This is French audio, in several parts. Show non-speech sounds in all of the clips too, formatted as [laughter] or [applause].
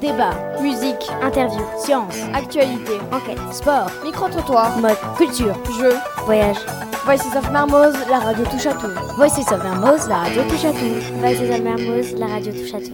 Débat, musique, interview, science, actualité, enquête, sport, micro-trottoir, mode, culture, jeux, voyage. Voices of Mermoz, la radio touche à tout. Voices of Mermoz, la radio touche à tout. Voices of Mermoz, la radio touche à tout.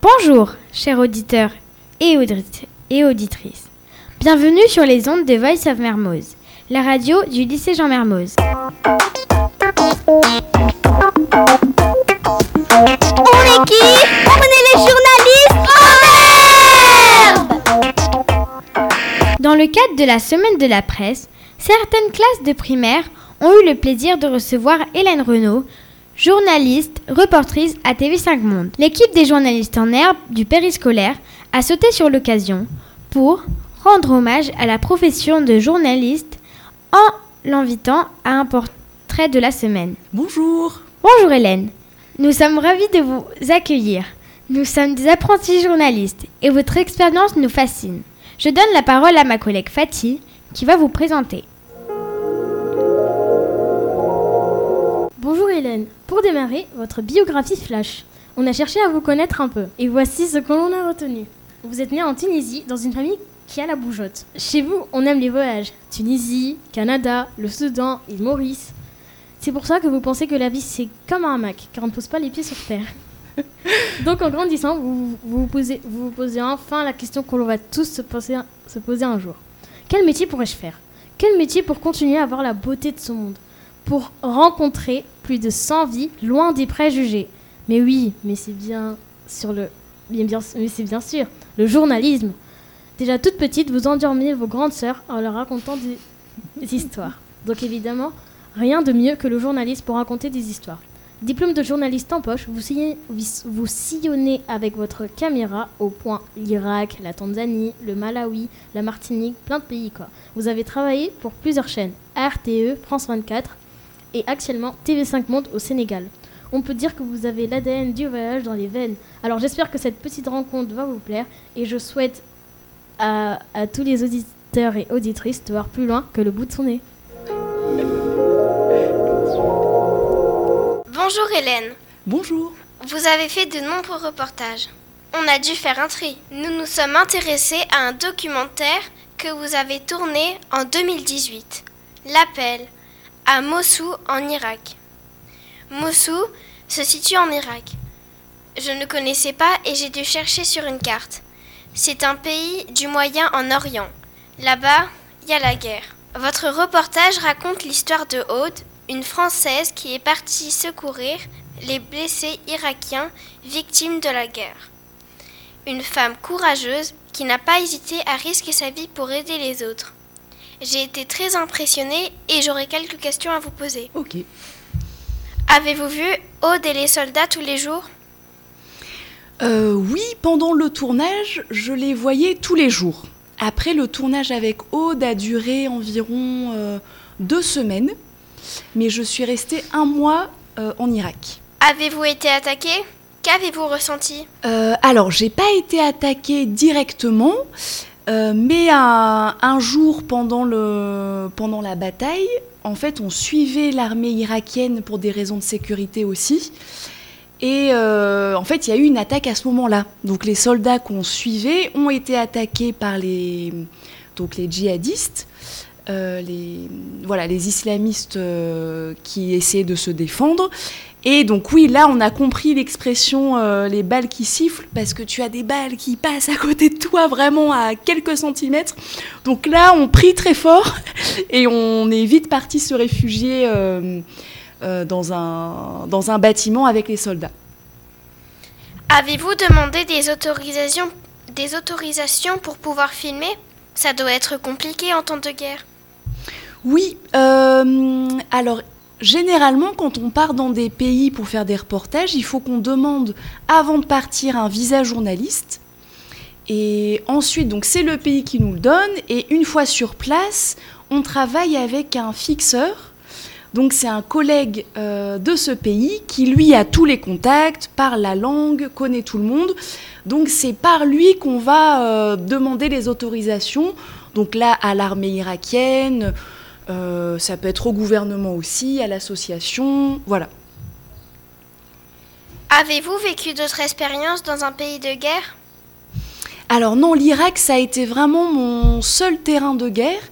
Bonjour, chers auditeurs et, et auditrices. Bienvenue sur les ondes de Voice of Mermoz, la radio du lycée Jean Mermoz. Cadre de la semaine de la presse, certaines classes de primaire ont eu le plaisir de recevoir Hélène Renaud, journaliste, reportrice à TV5 Monde. L'équipe des journalistes en herbe du périscolaire a sauté sur l'occasion pour rendre hommage à la profession de journaliste en l'invitant à un portrait de la semaine. Bonjour. Bonjour Hélène. Nous sommes ravis de vous accueillir. Nous sommes des apprentis journalistes et votre expérience nous fascine. Je donne la parole à ma collègue Fatih qui va vous présenter. Bonjour Hélène. Pour démarrer, votre biographie flash. On a cherché à vous connaître un peu et voici ce que l'on a retenu. Vous êtes né en Tunisie dans une famille qui a la bougeotte. Chez vous, on aime les voyages. Tunisie, Canada, le Soudan, île Maurice. C'est pour ça que vous pensez que la vie c'est comme un hamac, car on ne pose pas les pieds sur terre. [laughs] Donc en grandissant, vous vous, posez, vous posez enfin la question qu'on va tous se poser, se poser un jour. Quel métier pourrais-je faire? Quel métier pour continuer à voir la beauté de ce monde? Pour rencontrer plus de 100 vies loin des préjugés Mais oui, mais c'est bien sur le... Bien, bien, mais c'est bien sûr, le journalisme. Déjà toute petite, vous endormiez vos grandes sœurs en leur racontant des histoires. Donc évidemment, Rien de mieux que le journaliste pour raconter des histoires. Diplôme de journaliste en poche, vous, sillonnez avec votre caméra au point l'Irak, la Tanzanie, le Malawi, la Martinique, plein de pays quoi. Vous avez travaillé pour plusieurs chaînes, RTE, France 24 et actuellement TV5 Monde au Sénégal. On peut dire que vous avez l'ADN du voyage dans les veines. Alors j'espère que cette petite rencontre va vous plaire et je souhaite à, à tous les auditeurs et auditrices de voir plus loin que le bout de son nez. Bonjour Hélène. Bonjour. Vous avez fait de nombreux reportages. On a dû faire un tri. Nous nous sommes intéressés à un documentaire que vous avez tourné en 2018. L'appel à Mossoul en Irak. Mossoul se situe en Irak. Je ne connaissais pas et j'ai dû chercher sur une carte. C'est un pays du Moyen-en-Orient. Là-bas, il y a la guerre. Votre reportage raconte l'histoire de Aude, une Française qui est partie secourir les blessés irakiens victimes de la guerre. Une femme courageuse qui n'a pas hésité à risquer sa vie pour aider les autres. J'ai été très impressionnée et j'aurais quelques questions à vous poser. Ok. Avez-vous vu Aude et les soldats tous les jours? Euh, Oui, pendant le tournage, je les voyais tous les jours. Après, le tournage avec Aude a duré environ euh, deux semaines mais je suis restée un mois euh, en Irak. Avez-vous été attaquée Qu'avez-vous ressenti? Euh, Alors, j'ai pas été attaquée directement, euh, mais un, jour pendant, le, pendant la bataille, en fait, on suivait l'armée irakienne pour des raisons de sécurité aussi. Et euh, en fait, il y a eu une attaque à ce moment-là. Donc, les soldats qu'on suivait ont été attaqués par les, donc les djihadistes. Euh, les, voilà, les islamistes euh, qui essaient de se défendre. Et donc oui, là, on a compris l'expression euh, les balles qui sifflent, parce que tu as des balles qui passent à côté de toi, vraiment à quelques centimètres. Donc là, on prie très fort [laughs] et on est vite parti se réfugier dans, un, dans un bâtiment avec les soldats. Avez-vous demandé des autorisations, des autorisations pour pouvoir filmer? Ça doit être compliqué en temps de guerre. Oui, euh, alors généralement quand on part dans des pays pour faire des reportages, il faut qu'on demande avant de partir un visa journaliste. Et ensuite, donc c'est le pays qui nous le donne. Et une fois sur place, on travaille avec un fixeur. Donc c'est un collègue euh, de ce pays qui lui a tous les contacts, parle la langue, connaît tout le monde. Donc c'est par lui qu'on va euh, demander les autorisations. Donc là à l'armée irakienne, euh, ça peut être au gouvernement aussi, à l'association, voilà. Avez-vous vécu d'autres expériences dans un pays de guerre? Alors non, l'Irak, ça a été vraiment mon seul terrain de guerre.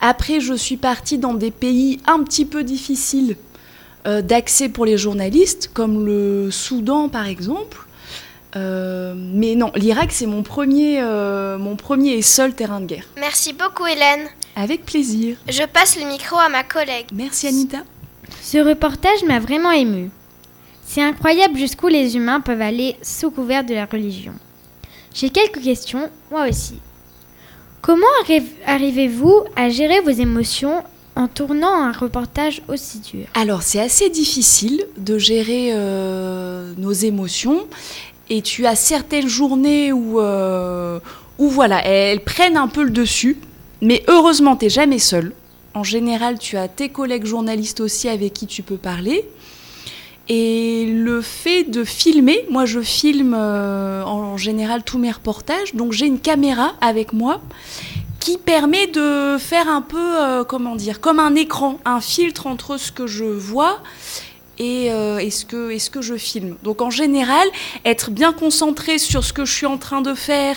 Après, je suis partie dans des pays un petit peu difficiles euh, d'accès pour les journalistes, comme le Soudan par exemple. Euh, mais non, l'Irak, c'est mon premier, euh, mon premier et seul terrain de guerre. Merci beaucoup Hélène. Avec plaisir. Je passe le micro à ma collègue. Merci Anita. Ce reportage m'a vraiment ému. C'est incroyable jusqu'où les humains peuvent aller sous couvert de la religion. J'ai quelques questions, moi aussi. Comment arrivez-vous à gérer vos émotions en tournant un reportage aussi dur? Alors c'est assez difficile de gérer euh, nos émotions et tu as certaines journées où, euh, où voilà, elles prennent un peu le dessus, mais heureusement tu n'es jamais seul. En général tu as tes collègues journalistes aussi avec qui tu peux parler. Et le fait de filmer, moi je filme euh, en général tous mes reportages, donc j'ai une caméra avec moi qui permet de faire un peu, euh, comment dire, comme un écran, un filtre entre ce que je vois et, euh, ce que, je filme. Donc en général, être bien concentré sur ce que je suis en train de faire,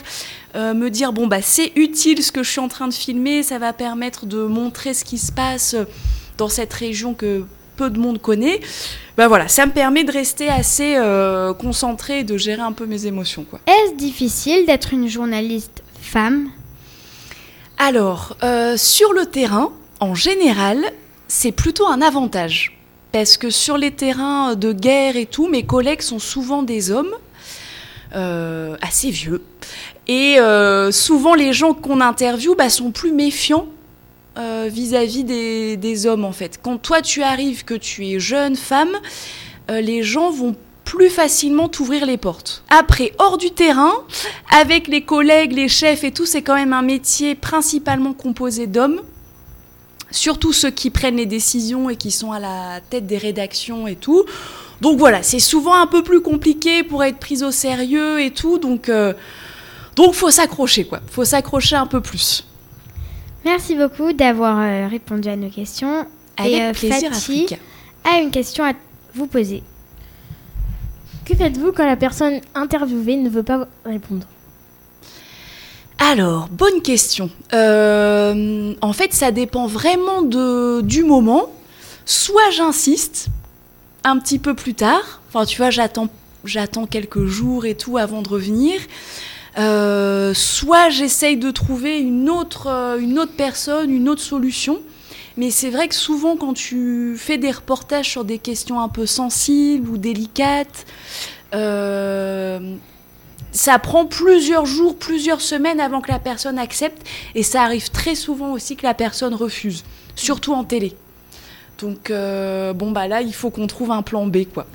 me dire bon bah c'est utile ce que je suis en train de filmer, ça va permettre de montrer ce qui se passe dans cette région que peu de monde connaît, ben voilà, ça me permet de rester assez euh, concentré et de gérer un peu mes émotions. Est-ce difficile d'être une journaliste femme? Alors, euh, sur le terrain, en général, c'est plutôt un avantage. Parce que sur les terrains de guerre et tout, mes collègues sont souvent des hommes, euh, assez vieux. Et souvent, les gens qu'on interviewe bah, sont plus méfiants euh, vis-à-vis des, hommes en fait. Quand toi tu arrives, que tu es jeune femme, euh, les gens vont plus facilement t'ouvrir les portes. Après, hors du terrain, avec les collègues, les chefs et tout, c'est quand même un métier principalement composé d'hommes. Surtout ceux qui prennent les décisions et qui sont à la tête des rédactions et tout. Donc voilà, c'est souvent un peu plus compliqué pour être prise au sérieux et tout. Donc, euh, donc faut s'accrocher quoi. Faut s'accrocher un peu plus. Merci beaucoup d'avoir euh, répondu à nos questions. Avec Et, euh, plaisir, a une question à vous poser. Que faites-vous quand la personne interviewée ne veut pas répondre? Alors, bonne question. Euh, en fait, ça dépend vraiment du moment. Soit j'insiste un petit peu plus tard. Enfin, tu vois, j'attends, quelques jours et tout avant de revenir. Euh, soit j'essaye de trouver une autre, euh, une autre personne, une autre solution. Mais c'est vrai que souvent, quand tu fais des reportages sur des questions un peu sensibles ou délicates, ça prend plusieurs jours, plusieurs semaines avant que la personne accepte. Et ça arrive très souvent aussi que la personne refuse, surtout en télé. Donc, bon, bah là, il faut qu'on trouve un plan B, quoi.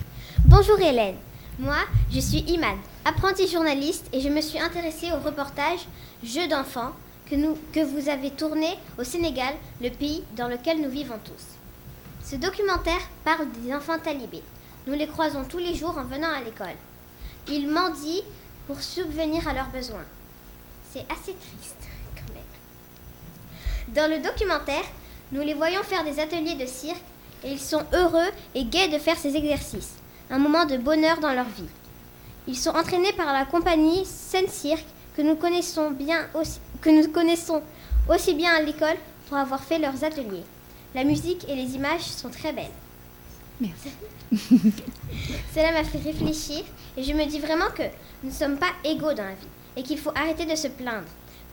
Bonjour Hélène. Moi, je suis Iman, apprenti journaliste, et je me suis intéressée au reportage Jeux d'enfants que, que vous avez tourné au Sénégal, le pays dans lequel nous vivons tous. Ce documentaire parle des enfants talibés. Nous les croisons tous les jours en venant à l'école. Ils mendient pour subvenir à leurs besoins. C'est assez triste quand même. Dans le documentaire, nous les voyons faire des ateliers de cirque et ils sont heureux et gais de faire ces exercices un moment de bonheur dans leur vie. Ils sont entraînés par la compagnie Seine Cirque que nous connaissons bien aussi, que nous connaissons aussi bien à l'école pour avoir fait leurs ateliers. La musique et les images sont très belles. Merci. [laughs] Cela m'a fait réfléchir et je me dis vraiment que nous ne sommes pas égaux dans la vie et qu'il faut arrêter de se plaindre,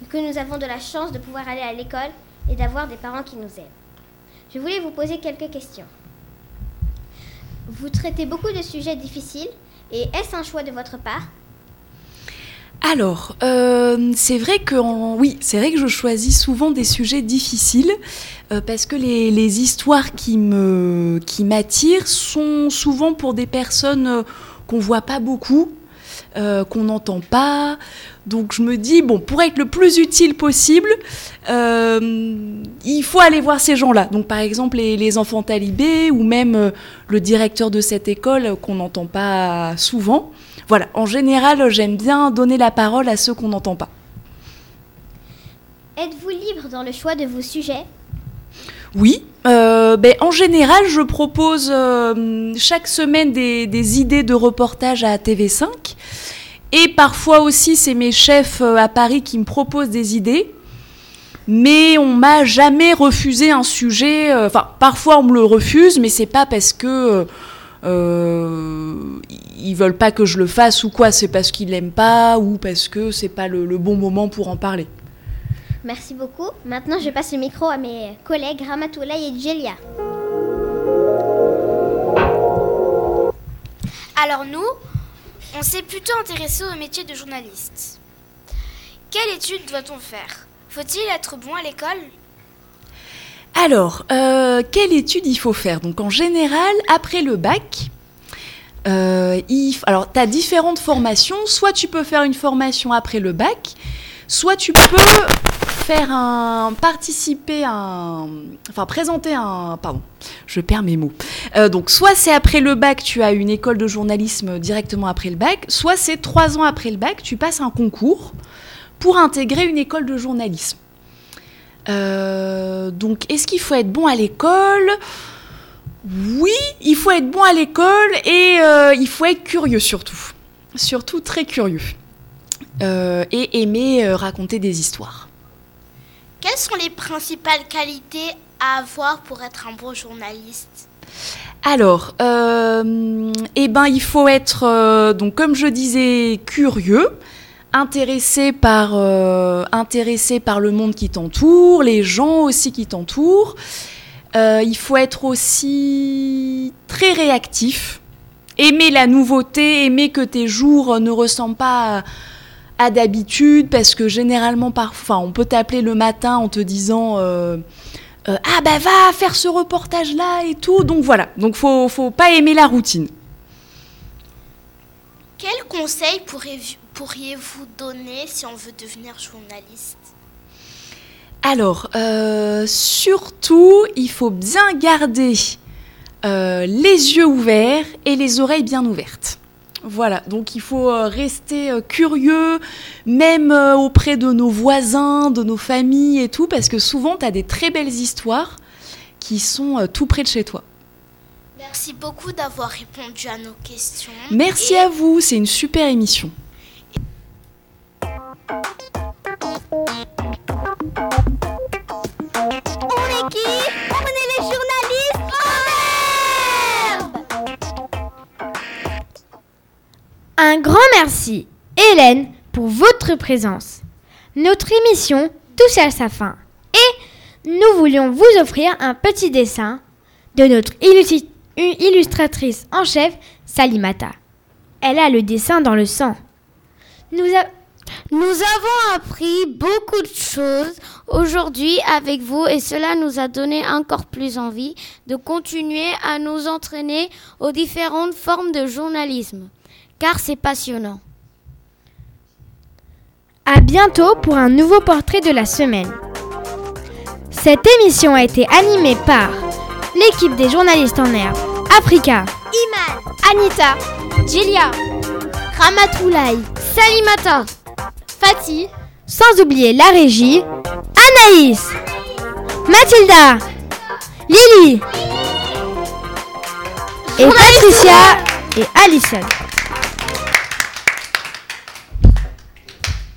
que nous avons de la chance de pouvoir aller à l'école et d'avoir des parents qui nous aiment. Je voulais vous poser quelques questions. Vous traitez beaucoup de sujets difficiles et est-ce un choix de votre part? Alors, euh, c'est vrai que oui, c'est vrai que je choisis souvent des sujets difficiles euh, parce que les, les, histoires qui me qui m'attirent sont souvent pour des personnes euh, qu'on voit pas beaucoup, qu'on n'entend pas. Donc je me dis, bon, pour être le plus utile possible, il faut aller voir ces gens-là. Donc par exemple les, enfants talibés ou même le directeur de cette école qu'on n'entend pas souvent. Voilà, en général, j'aime bien donner la parole à ceux qu'on n'entend pas. Êtes-vous libre dans le choix de vos sujets? Oui. Ben, en général, je propose chaque semaine des, des, idées de reportage à TV5. Et parfois aussi, c'est mes chefs à Paris qui me proposent des idées mais on m'a jamais refusé un sujet. Euh, enfin, parfois on me le refuse, mais c'est pas parce que euh, ils veulent pas que je le fasse ou quoi. C'est parce qu'ils l'aiment pas ou parce que c'est pas le, bon moment pour en parler. Merci beaucoup. Maintenant, je passe le micro à mes collègues Ramatoulaye et Djelia. Alors nous, on s'est plutôt intéressé au métier de journaliste. Quelle étude doit-on faire? Faut-il être bon à l'école? Alors, euh, quelle étude il faut faire? Donc en général, après le bac, euh, alors tu as différentes formations. Soit tu peux faire une formation après le bac, soit tu peux faire un participer un enfin présenter un pardon je perds mes mots euh, donc soit c'est après le bac tu as une école de journalisme directement après le bac soit c'est trois ans après le bac tu passes un concours pour intégrer une école de journalisme. Euh, donc, est-ce qu'il faut être bon à l'école? Oui, il faut être bon à l'école et euh, il faut être curieux surtout. Surtout très curieux. Euh, et aimer raconter des histoires. Quelles sont les principales qualités à avoir pour être un bon journaliste? Alors, eh ben, il faut être, donc comme je disais, curieux, intéressé par, euh, intéressé par le monde qui t'entoure, les gens aussi qui t'entourent. Euh, il faut être aussi très réactif, aimer la nouveauté, aimer que tes jours ne ressemblent pas à, d'habitude, parce que généralement, parfois, on peut t'appeler le matin en te disant euh, ah bah va faire ce reportage là et tout. Donc voilà, donc faut faut pas aimer la routine. Quel conseil pourriez-vous donner si on veut devenir journaliste? Alors, euh, surtout, il faut bien garder euh, les yeux ouverts et les oreilles bien ouvertes. Voilà, donc il faut euh, rester curieux, même auprès de nos voisins, de nos familles et tout, parce que souvent, tu as des très belles histoires qui sont tout près de chez toi. Merci beaucoup d'avoir répondu à nos questions. Merci à vous, c'est une super émission. Un grand merci, Hélène, pour votre présence. Notre émission touche à sa fin et nous voulions vous offrir un petit dessin de notre illustratrice en chef, Salimata. Elle a le dessin dans le sang. Nous, avons appris beaucoup de choses aujourd'hui avec vous et cela nous a donné encore plus envie de continuer à nous entraîner aux différentes formes de journalisme, car c'est passionnant. À bientôt pour un nouveau portrait de la semaine. Cette émission a été animée par l'équipe des journalistes en herbe, Africa, Iman, Anita, Jilia, Ramatoulaye, Salimata, Fatih, sans oublier la régie, Anaïs, Mathilda, Lily et Patricia et Alison.